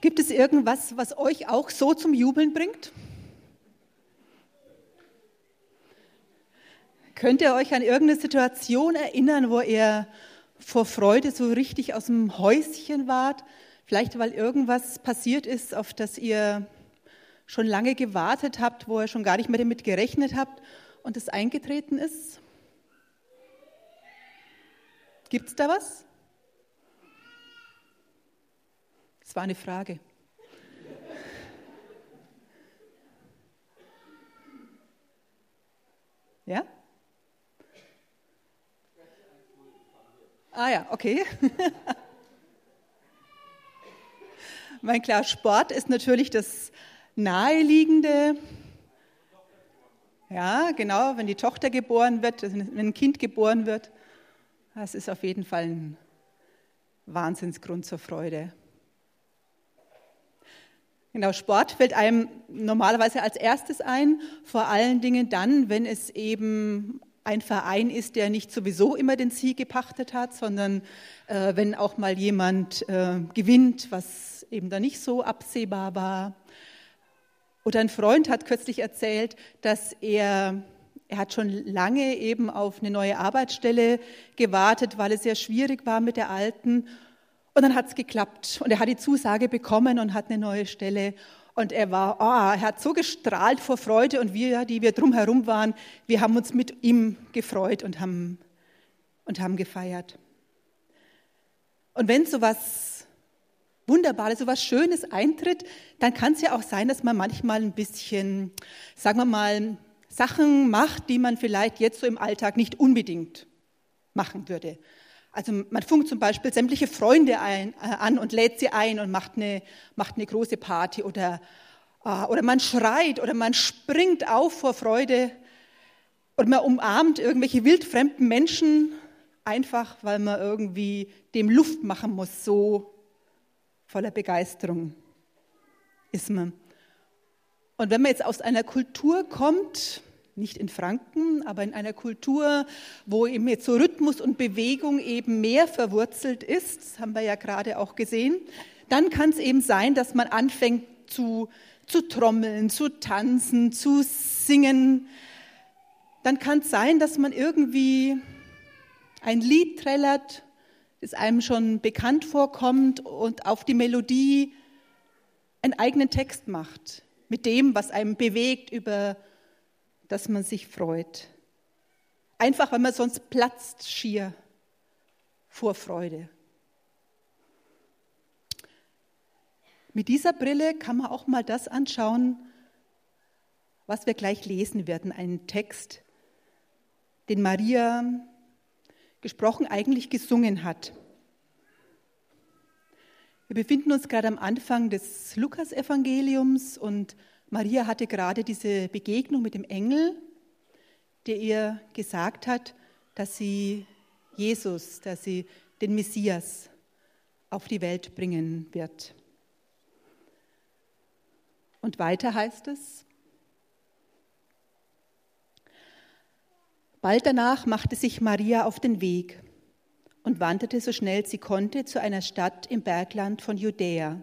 Gibt es irgendwas, was euch auch so zum Jubeln bringt? Könnt ihr euch an irgendeine Situation erinnern, wo ihr vor Freude so richtig aus dem Häuschen wart? Vielleicht weil irgendwas passiert ist, auf das ihr schon lange gewartet habt, wo ihr schon gar nicht mehr damit gerechnet habt und es eingetreten ist? Gibt es da was? Das war eine Frage. Ja? Ah ja, okay. mein klar, Sport ist natürlich das naheliegende. Ja, genau, wenn die Tochter geboren wird, wenn ein Kind geboren wird, das ist auf jeden Fall ein Wahnsinnsgrund zur Freude. Genau, Sport fällt einem normalerweise als erstes ein, vor allen Dingen dann, wenn es eben ein Verein ist, der nicht sowieso immer den Sieg gepachtet hat, sondern äh, wenn auch mal jemand äh, gewinnt, was eben da nicht so absehbar war. Oder ein Freund hat kürzlich erzählt, dass er, er hat schon lange eben auf eine neue Arbeitsstelle gewartet, weil es sehr schwierig war mit der alten. Und dann hat es geklappt und er hat die Zusage bekommen und hat eine neue Stelle. Und er war, oh, er hat so gestrahlt vor Freude und wir, die wir drumherum waren, wir haben uns mit ihm gefreut und haben, und haben gefeiert. Und wenn so was Wunderbares, so was Schönes eintritt, dann kann es ja auch sein, dass man manchmal ein bisschen, sagen wir mal, Sachen macht, die man vielleicht jetzt so im Alltag nicht unbedingt machen würde. Also man funkt zum Beispiel sämtliche Freunde ein, äh, an und lädt sie ein und macht eine, macht eine große Party oder, äh, oder man schreit oder man springt auf vor Freude oder man umarmt irgendwelche wildfremden Menschen, einfach weil man irgendwie dem Luft machen muss, so voller Begeisterung ist man. Und wenn man jetzt aus einer Kultur kommt, nicht in Franken, aber in einer Kultur, wo eben jetzt so Rhythmus und Bewegung eben mehr verwurzelt ist, das haben wir ja gerade auch gesehen, dann kann es eben sein, dass man anfängt zu, zu trommeln, zu tanzen, zu singen. Dann kann es sein, dass man irgendwie ein Lied trällert, das einem schon bekannt vorkommt und auf die Melodie einen eigenen Text macht, mit dem, was einem bewegt über dass man sich freut. Einfach, weil man sonst platzt schier vor Freude. Mit dieser Brille kann man auch mal das anschauen, was wir gleich lesen werden, einen Text, den Maria gesprochen eigentlich gesungen hat. Wir befinden uns gerade am Anfang des Lukasevangeliums und Maria hatte gerade diese Begegnung mit dem Engel, der ihr gesagt hat, dass sie Jesus, dass sie den Messias auf die Welt bringen wird. Und weiter heißt es, bald danach machte sich Maria auf den Weg und wanderte so schnell sie konnte zu einer Stadt im Bergland von Judäa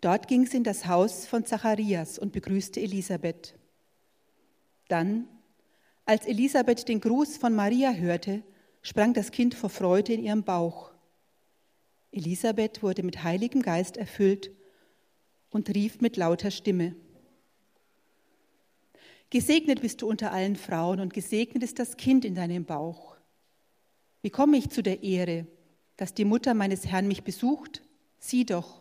Dort ging sie in das Haus von Zacharias und begrüßte Elisabeth. Dann, als Elisabeth den Gruß von Maria hörte, sprang das Kind vor Freude in ihrem Bauch. Elisabeth wurde mit Heiligem Geist erfüllt und rief mit lauter Stimme. Gesegnet bist du unter allen Frauen und gesegnet ist das Kind in deinem Bauch. Wie komme ich zu der Ehre, dass die Mutter meines Herrn mich besucht? Sieh doch,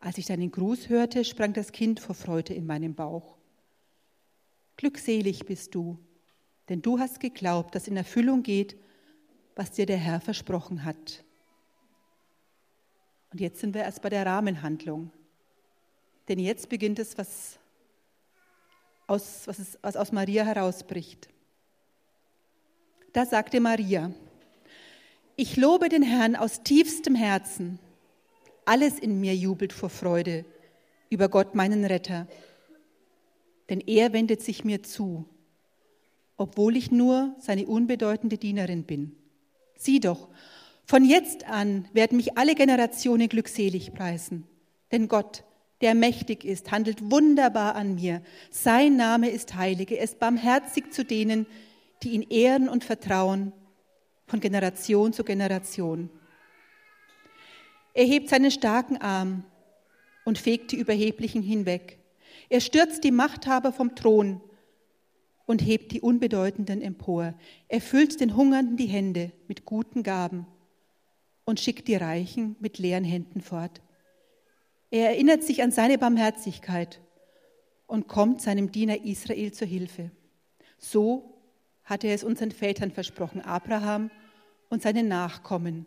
als ich deinen Gruß hörte, sprang das Kind vor Freude in meinem Bauch. Glückselig bist du, denn du hast geglaubt, dass in Erfüllung geht, was dir der Herr versprochen hat. Und jetzt sind wir erst bei der Rahmenhandlung. Denn jetzt beginnt es, was aus, was, es, was aus Maria herausbricht. Da sagte Maria, ich lobe den Herrn aus tiefstem Herzen alles in mir jubelt vor Freude über Gott, meinen Retter. Denn er wendet sich mir zu, obwohl ich nur seine unbedeutende Dienerin bin. Sieh doch, Von jetzt an werden mich alle Generationen glückselig preisen. Denn Gott, der mächtig ist, handelt wunderbar an mir. Sein Name ist heilig. Er ist barmherzig zu denen, die ihn ehren und vertrauen, von Generation zu Generation. Er hebt seinen starken Arm und fegt die Überheblichen hinweg. Er stürzt die Machthaber vom Thron und hebt die Unbedeutenden empor. Er füllt den Hungernden die Hände mit guten Gaben und schickt die Reichen mit leeren Händen fort. Er erinnert sich an seine Barmherzigkeit und kommt seinem Diener Israel zur Hilfe. So hat er es unseren Vätern versprochen, Abraham und seinen Nachkommen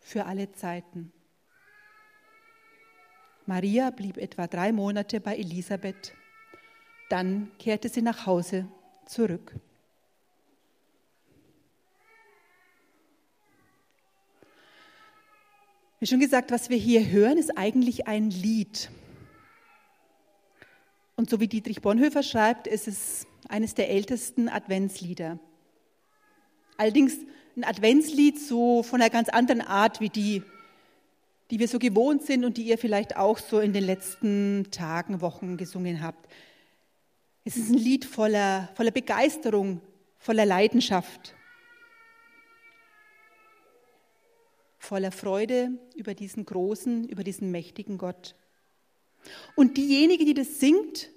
für alle Zeiten. Maria blieb etwa drei Monate bei Elisabeth. Dann kehrte sie nach Hause zurück. Wie schon gesagt, was wir hier hören, ist eigentlich ein Lied. Und so wie Dietrich Bonhoeffer schreibt, ist es eines der ältesten Adventslieder. Allerdings ein Adventslied so von einer ganz anderen Art wie die, die wir so gewohnt sind und die ihr vielleicht auch so in den letzten Tagen, Wochen gesungen habt. Es ist ein Lied voller, voller Begeisterung, voller Leidenschaft, voller Freude über diesen großen, über diesen mächtigen Gott. Und diejenige, die das singt,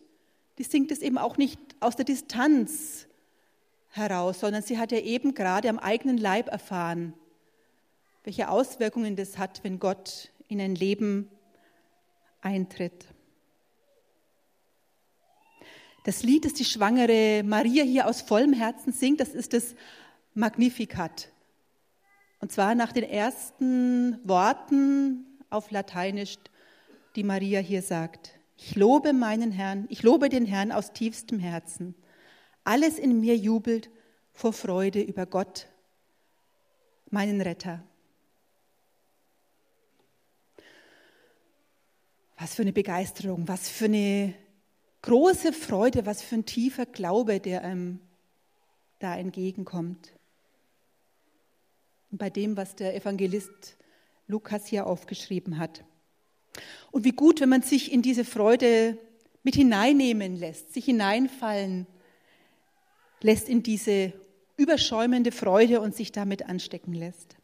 die singt es eben auch nicht aus der Distanz heraus, sondern sie hat ja eben gerade am eigenen Leib erfahren, welche Auswirkungen das hat, wenn Gott in ein Leben eintritt. Das Lied, das die schwangere Maria hier aus vollem Herzen singt, das ist das Magnificat. Und zwar nach den ersten Worten auf Lateinisch, die Maria hier sagt. Ich lobe meinen Herrn, ich lobe den Herrn aus tiefstem Herzen. Alles in mir jubelt vor Freude über Gott, meinen Retter. Was für eine Begeisterung, was für eine große Freude, was für ein tiefer Glaube, der einem da entgegenkommt. Und bei dem, was der Evangelist Lukas hier aufgeschrieben hat. Und wie gut, wenn man sich in diese Freude mit hineinnehmen lässt, sich hineinfallen lässt in diese überschäumende Freude und sich damit anstecken lässt.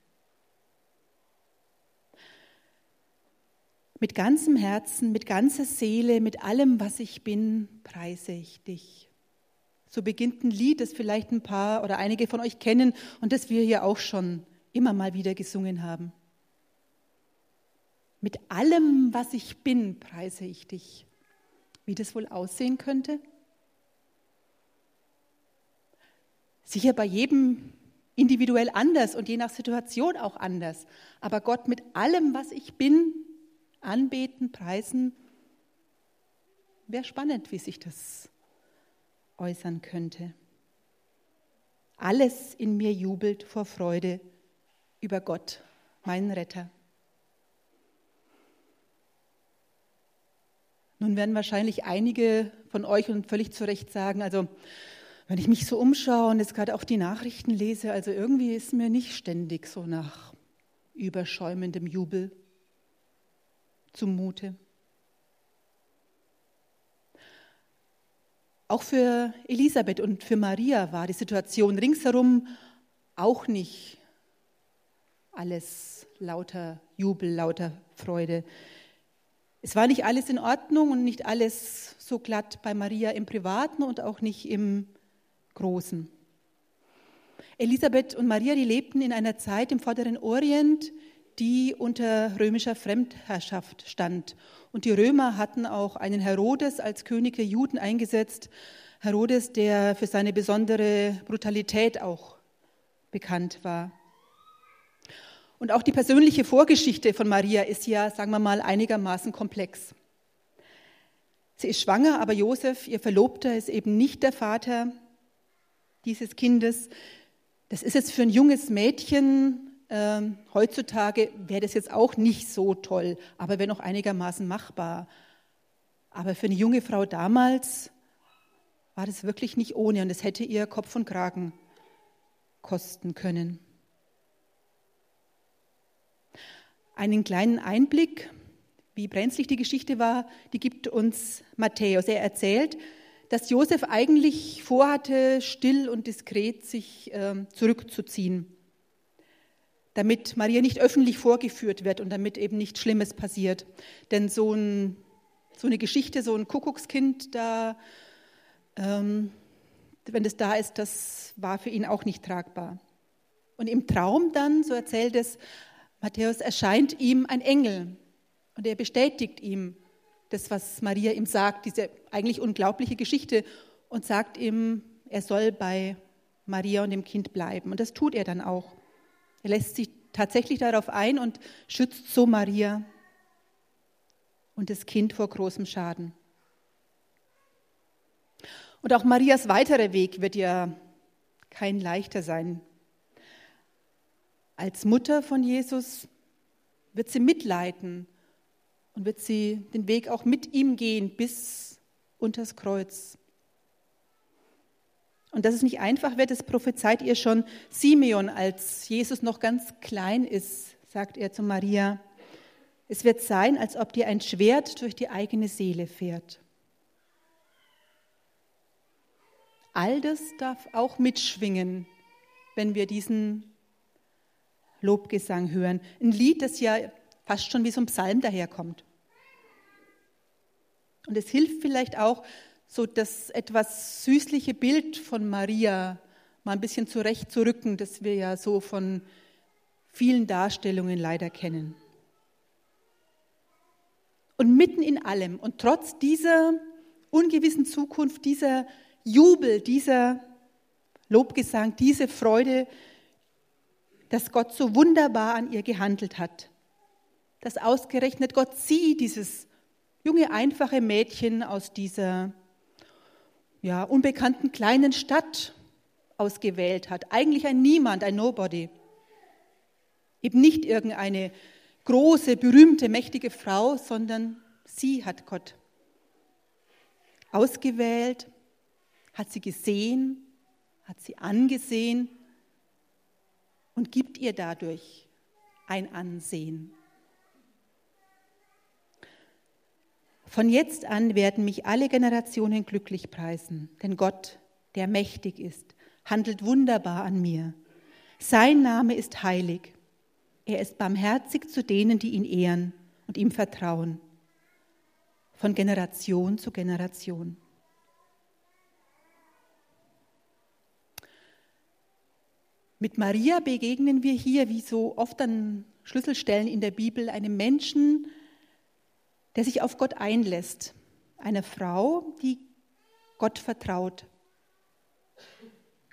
Mit ganzem Herzen, mit ganzer Seele, mit allem, was ich bin, preise ich dich. So beginnt ein Lied, das vielleicht ein paar oder einige von euch kennen und das wir hier auch schon immer mal wieder gesungen haben. Mit allem, was ich bin, preise ich dich. Wie das wohl aussehen könnte? Sicher bei jedem individuell anders und je nach Situation auch anders. Aber Gott mit allem, was ich bin, anbeten, preisen. Wäre spannend, wie sich das äußern könnte. Alles in mir jubelt vor Freude über Gott, meinen Retter. Nun werden wahrscheinlich einige von euch und völlig zu Recht sagen, also wenn ich mich so umschaue und jetzt gerade auch die Nachrichten lese, also irgendwie ist mir nicht ständig so nach überschäumendem Jubel zumute. Auch für Elisabeth und für Maria war die Situation ringsherum auch nicht alles lauter Jubel, lauter Freude. Es war nicht alles in Ordnung und nicht alles so glatt bei Maria im Privaten und auch nicht im Großen. Elisabeth und Maria, die lebten in einer Zeit im Vorderen Orient, die unter römischer Fremdherrschaft stand. Und die Römer hatten auch einen Herodes als König der Juden eingesetzt. Herodes, der für seine besondere Brutalität auch bekannt war. Und auch die persönliche Vorgeschichte von Maria ist ja, sagen wir mal, einigermaßen komplex. Sie ist schwanger, aber Josef, ihr Verlobter, ist eben nicht der Vater dieses Kindes. Das ist jetzt für ein junges Mädchen ähm, heutzutage wäre das jetzt auch nicht so toll, aber wäre noch einigermaßen machbar. Aber für eine junge Frau damals war das wirklich nicht ohne und es hätte ihr Kopf und Kragen kosten können. Einen kleinen Einblick, wie brenzlig die Geschichte war, die gibt uns Matthäus. Er erzählt, dass Josef eigentlich vorhatte, still und diskret sich äh, zurückzuziehen, damit Maria nicht öffentlich vorgeführt wird und damit eben nichts Schlimmes passiert. Denn so, ein, so eine Geschichte, so ein Kuckuckskind, da, ähm, wenn das da ist, das war für ihn auch nicht tragbar. Und im Traum dann, so erzählt es Matthäus, erscheint ihm ein Engel und er bestätigt ihm das, was Maria ihm sagt, diese eigentlich unglaubliche Geschichte und sagt ihm, er soll bei Maria und dem Kind bleiben. Und das tut er dann auch. Er lässt sich tatsächlich darauf ein und schützt so Maria und das Kind vor großem Schaden. Und auch Marias weiterer Weg wird ja kein leichter sein. Als Mutter von Jesus wird sie mitleiden und wird sie den Weg auch mit ihm gehen bis unters Kreuz. Und dass es nicht einfach wird, das prophezeit ihr schon Simeon, als Jesus noch ganz klein ist, sagt er zu Maria. Es wird sein, als ob dir ein Schwert durch die eigene Seele fährt. All das darf auch mitschwingen, wenn wir diesen Lobgesang hören. Ein Lied, das ja fast schon wie so ein Psalm daherkommt. Und es hilft vielleicht auch, so das etwas süßliche Bild von Maria mal ein bisschen zurechtzurücken, das wir ja so von vielen Darstellungen leider kennen. Und mitten in allem und trotz dieser ungewissen Zukunft, dieser Jubel, dieser Lobgesang, diese Freude, dass Gott so wunderbar an ihr gehandelt hat, dass ausgerechnet Gott sie, dieses junge, einfache Mädchen aus dieser ja, unbekannten kleinen Stadt ausgewählt hat. Eigentlich ein Niemand, ein Nobody. Eben nicht irgendeine große, berühmte, mächtige Frau, sondern sie hat Gott ausgewählt, hat sie gesehen, hat sie angesehen und gibt ihr dadurch ein Ansehen. Von jetzt an werden mich alle Generationen glücklich preisen, denn Gott, der mächtig ist, handelt wunderbar an mir. Sein Name ist heilig. Er ist barmherzig zu denen, die ihn ehren und ihm vertrauen, von Generation zu Generation. Mit Maria begegnen wir hier, wie so oft an Schlüsselstellen in der Bibel, einem Menschen, der sich auf Gott einlässt. Eine Frau, die Gott vertraut.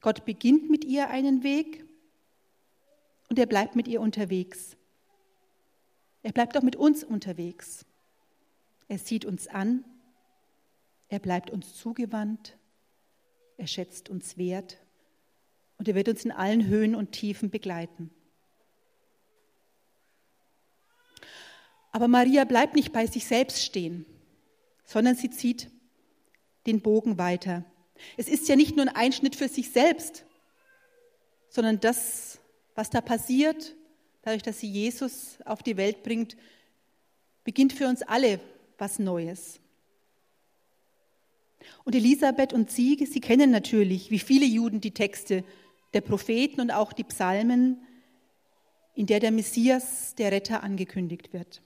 Gott beginnt mit ihr einen Weg und er bleibt mit ihr unterwegs. Er bleibt auch mit uns unterwegs. Er sieht uns an, er bleibt uns zugewandt, er schätzt uns wert und er wird uns in allen Höhen und Tiefen begleiten. Aber Maria bleibt nicht bei sich selbst stehen, sondern sie zieht den Bogen weiter. Es ist ja nicht nur ein Einschnitt für sich selbst, sondern das, was da passiert, dadurch, dass sie Jesus auf die Welt bringt, beginnt für uns alle was Neues. Und Elisabeth und sie, sie kennen natürlich, wie viele Juden, die Texte der Propheten und auch die Psalmen, in der der Messias, der Retter, angekündigt wird.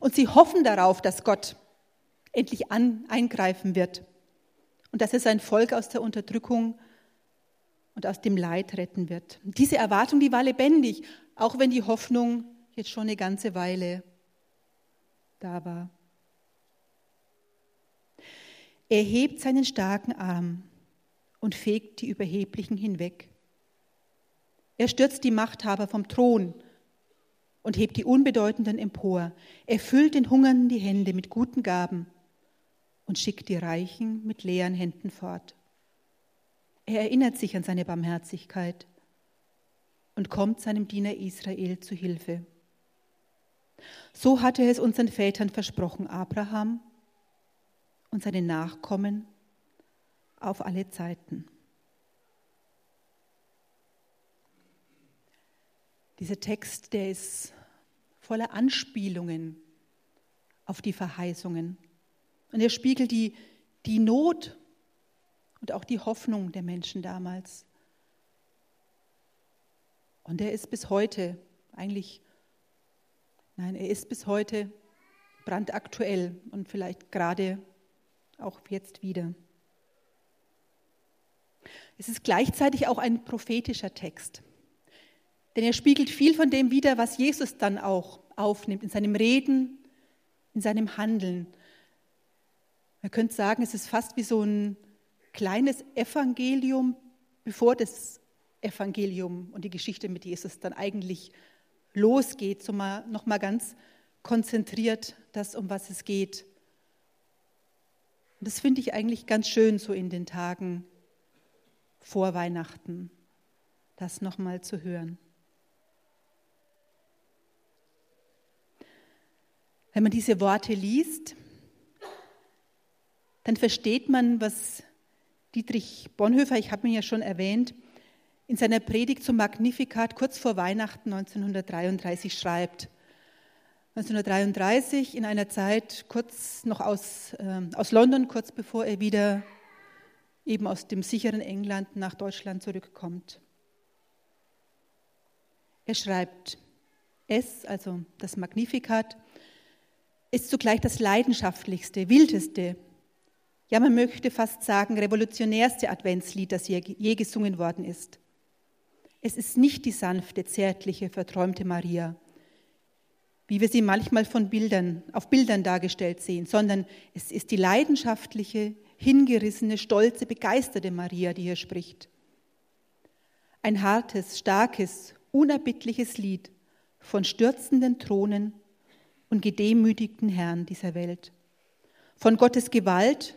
Und sie hoffen darauf, dass Gott endlich an, eingreifen wird und dass er sein Volk aus der Unterdrückung und aus dem Leid retten wird. Diese Erwartung, die war lebendig, auch wenn die Hoffnung jetzt schon eine ganze Weile da war. Er hebt seinen starken Arm und fegt die Überheblichen hinweg. Er stürzt die Machthaber vom Thron und hebt die Unbedeutenden empor. Er füllt den Hungernden die Hände mit guten Gaben und schickt die Reichen mit leeren Händen fort. Er erinnert sich an seine Barmherzigkeit und kommt seinem Diener Israel zu Hilfe. So hatte er es unseren Vätern versprochen, Abraham und seine Nachkommen auf alle Zeiten. Dieser Text, der ist voller Anspielungen auf die Verheißungen. Und er spiegelt die, die Not und auch die Hoffnung der Menschen damals. Und er ist bis heute eigentlich, nein, er ist bis heute brandaktuell und vielleicht gerade auch jetzt wieder. Es ist gleichzeitig auch ein prophetischer Text, denn er spiegelt viel von dem wider, was Jesus dann auch aufnimmt in seinem Reden, in seinem Handeln. Man könnte sagen, es ist fast wie so ein kleines Evangelium, bevor das Evangelium und die Geschichte mit Jesus dann eigentlich losgeht, so mal, noch mal ganz konzentriert das, um was es geht. Und das finde ich eigentlich ganz schön so in den Tagen vor Weihnachten, das noch mal zu hören. Wenn man diese Worte liest, dann versteht man, was Dietrich Bonhoeffer, ich habe ihn ja schon erwähnt, in seiner Predigt zum Magnificat kurz vor Weihnachten 1933 schreibt. 1933 in einer Zeit kurz noch aus, äh, aus London, kurz bevor er wieder eben aus dem sicheren England nach Deutschland zurückkommt. Er schreibt, es, also das Magnificat, ist zugleich das leidenschaftlichste, wildeste, ja man möchte fast sagen revolutionärste Adventslied, das je, je gesungen worden ist. Es ist nicht die sanfte, zärtliche, verträumte Maria, wie wir sie manchmal von Bildern, auf Bildern dargestellt sehen, sondern es ist die leidenschaftliche, hingerissene, stolze, begeisterte Maria, die hier spricht. Ein hartes, starkes, unerbittliches Lied von stürzenden Thronen und gedemütigten Herren dieser Welt, von Gottes Gewalt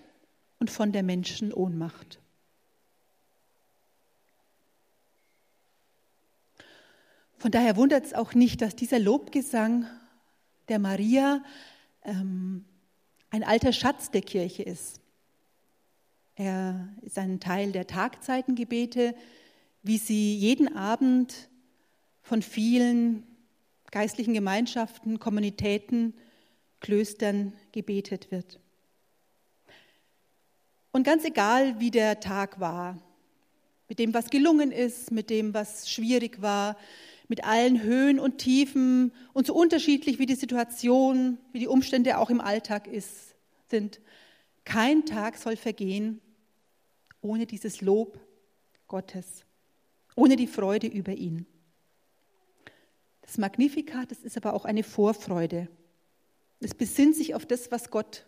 und von der Menschen Ohnmacht. Von daher wundert es auch nicht, dass dieser Lobgesang der Maria ähm, ein alter Schatz der Kirche ist. Er ist ein Teil der Tagzeitengebete, wie sie jeden Abend von vielen geistlichen Gemeinschaften, Kommunitäten, Klöstern gebetet wird. Und ganz egal, wie der Tag war, mit dem, was gelungen ist, mit dem, was schwierig war, mit allen Höhen und Tiefen und so unterschiedlich wie die Situation, wie die Umstände auch im Alltag ist, sind. Kein Tag soll vergehen ohne dieses Lob Gottes, ohne die Freude über ihn. Das Magnificat, das ist aber auch eine Vorfreude. Es besinnt sich auf das, was Gott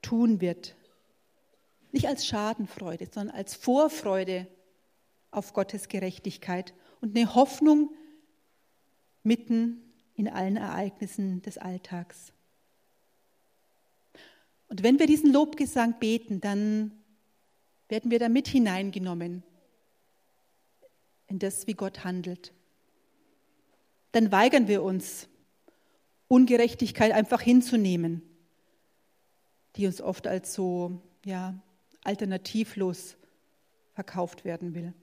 tun wird. Nicht als Schadenfreude, sondern als Vorfreude auf Gottes Gerechtigkeit und eine Hoffnung mitten in allen Ereignissen des Alltags. Und wenn wir diesen Lobgesang beten, dann werden wir damit hineingenommen in das, wie Gott handelt. Dann weigern wir uns, Ungerechtigkeit einfach hinzunehmen, die uns oft als so ja, alternativlos verkauft werden will.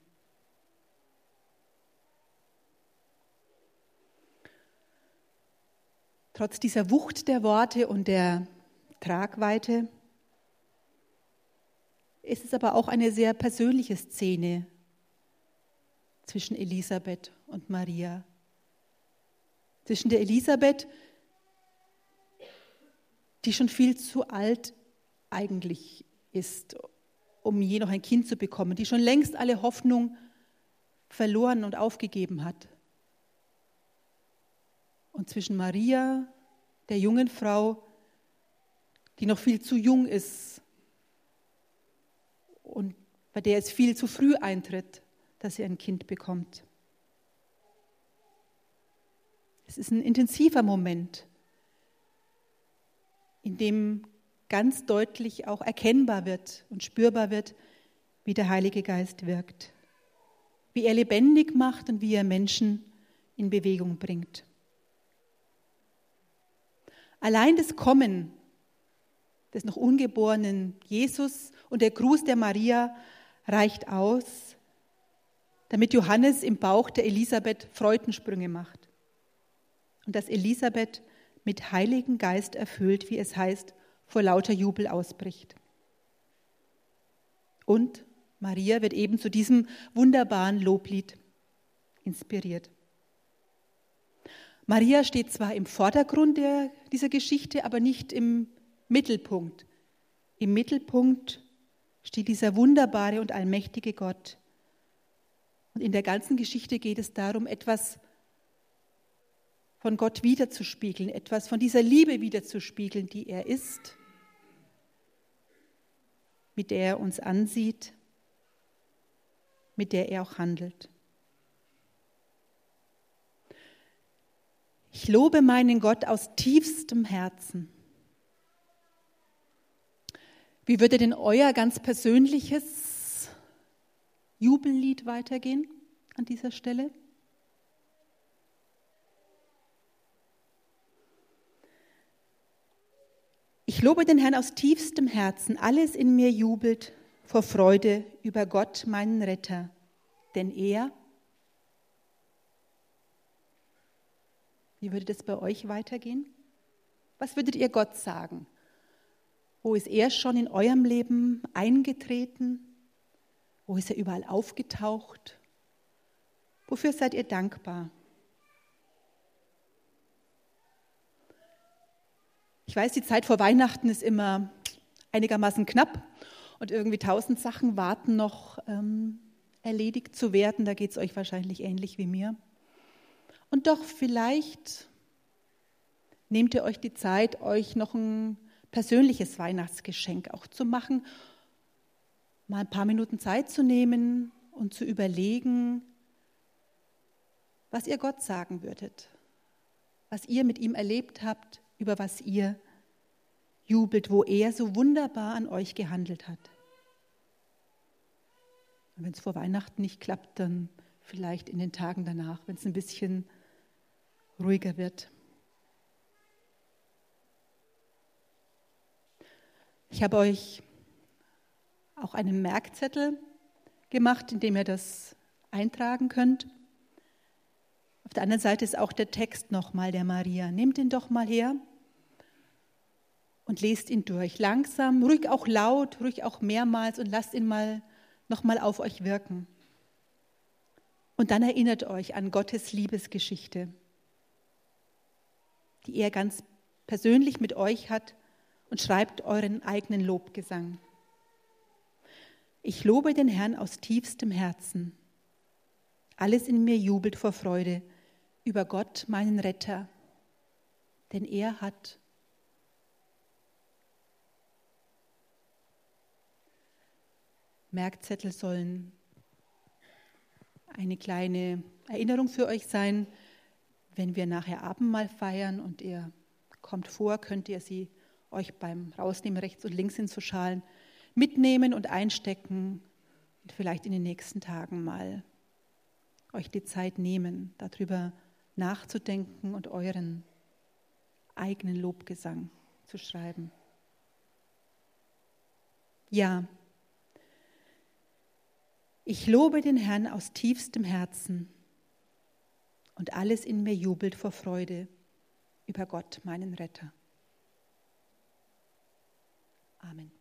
Trotz dieser Wucht der Worte und der Tragweite ist es aber auch eine sehr persönliche Szene zwischen Elisabeth und Maria. Zwischen der Elisabeth, die schon viel zu alt eigentlich ist, um je noch ein Kind zu bekommen, die schon längst alle Hoffnung verloren und aufgegeben hat und zwischen Maria, der jungen Frau, die noch viel zu jung ist und bei der es viel zu früh eintritt, dass sie ein Kind bekommt. Es ist ein intensiver Moment, in dem ganz deutlich auch erkennbar wird und spürbar wird, wie der Heilige Geist wirkt, wie er lebendig macht und wie er Menschen in Bewegung bringt. Allein das Kommen des noch ungeborenen Jesus und der Gruß der Maria reicht aus, damit Johannes im Bauch der Elisabeth Freudensprünge macht und dass Elisabeth mit Heiligen Geist erfüllt, wie es heißt, vor lauter Jubel ausbricht. Und Maria wird eben zu diesem wunderbaren Loblied inspiriert. Maria steht zwar im Vordergrund der, dieser Geschichte, aber nicht im Mittelpunkt. Im Mittelpunkt steht dieser wunderbare und allmächtige Gott. Und in der ganzen Geschichte geht es darum, etwas von Gott wiederzuspiegeln, etwas von dieser Liebe wiederzuspiegeln, die er ist, mit der er uns ansieht, mit der er auch handelt. Ich lobe meinen Gott aus tiefstem Herzen. Wie würde denn euer ganz persönliches Jubellied weitergehen an dieser Stelle? Ich lobe den Herrn aus tiefstem Herzen. Alles in mir jubelt vor Freude über Gott, meinen Retter. Denn er, wie würde das bei euch weitergehen? Was würdet ihr Gott sagen? Wo ist er schon in eurem Leben eingetreten? Wo ist er überall aufgetaucht? Wofür seid ihr dankbar? Weiß, die Zeit vor Weihnachten ist immer einigermaßen knapp und irgendwie tausend Sachen warten noch ähm, erledigt zu werden. Da geht es euch wahrscheinlich ähnlich wie mir. Und doch vielleicht nehmt ihr euch die Zeit, euch noch ein persönliches Weihnachtsgeschenk auch zu machen, mal ein paar Minuten Zeit zu nehmen und zu überlegen, was ihr Gott sagen würdet, was ihr mit ihm erlebt habt, über was ihr jubelt, wo er so wunderbar an euch gehandelt hat. Wenn es vor Weihnachten nicht klappt, dann vielleicht in den Tagen danach, wenn es ein bisschen ruhiger wird. Ich habe euch auch einen Merkzettel gemacht, in dem ihr das eintragen könnt. Auf der anderen Seite ist auch der Text nochmal der Maria. Nehmt ihn doch mal her und lest ihn durch. Langsam, ruhig auch laut, ruhig auch mehrmals und lasst ihn mal nochmal auf euch wirken. Und dann erinnert euch an Gottes Liebesgeschichte, die er ganz persönlich mit euch hat und schreibt euren eigenen Lobgesang. Ich lobe den Herrn aus tiefstem Herzen. Alles in mir jubelt vor Freude über Gott, meinen Retter, denn er hat Merkzettel sollen eine kleine Erinnerung für euch sein. Wenn wir nachher Abendmahl feiern und ihr kommt vor, könnt ihr sie euch beim Rausnehmen rechts und links hin zu Schalen mitnehmen und einstecken und vielleicht in den nächsten Tagen mal euch die Zeit nehmen, darüber nachzudenken und euren eigenen Lobgesang zu schreiben. Ja, ich lobe den Herrn aus tiefstem Herzen und alles in mir jubelt vor Freude über Gott, meinen Retter. Amen.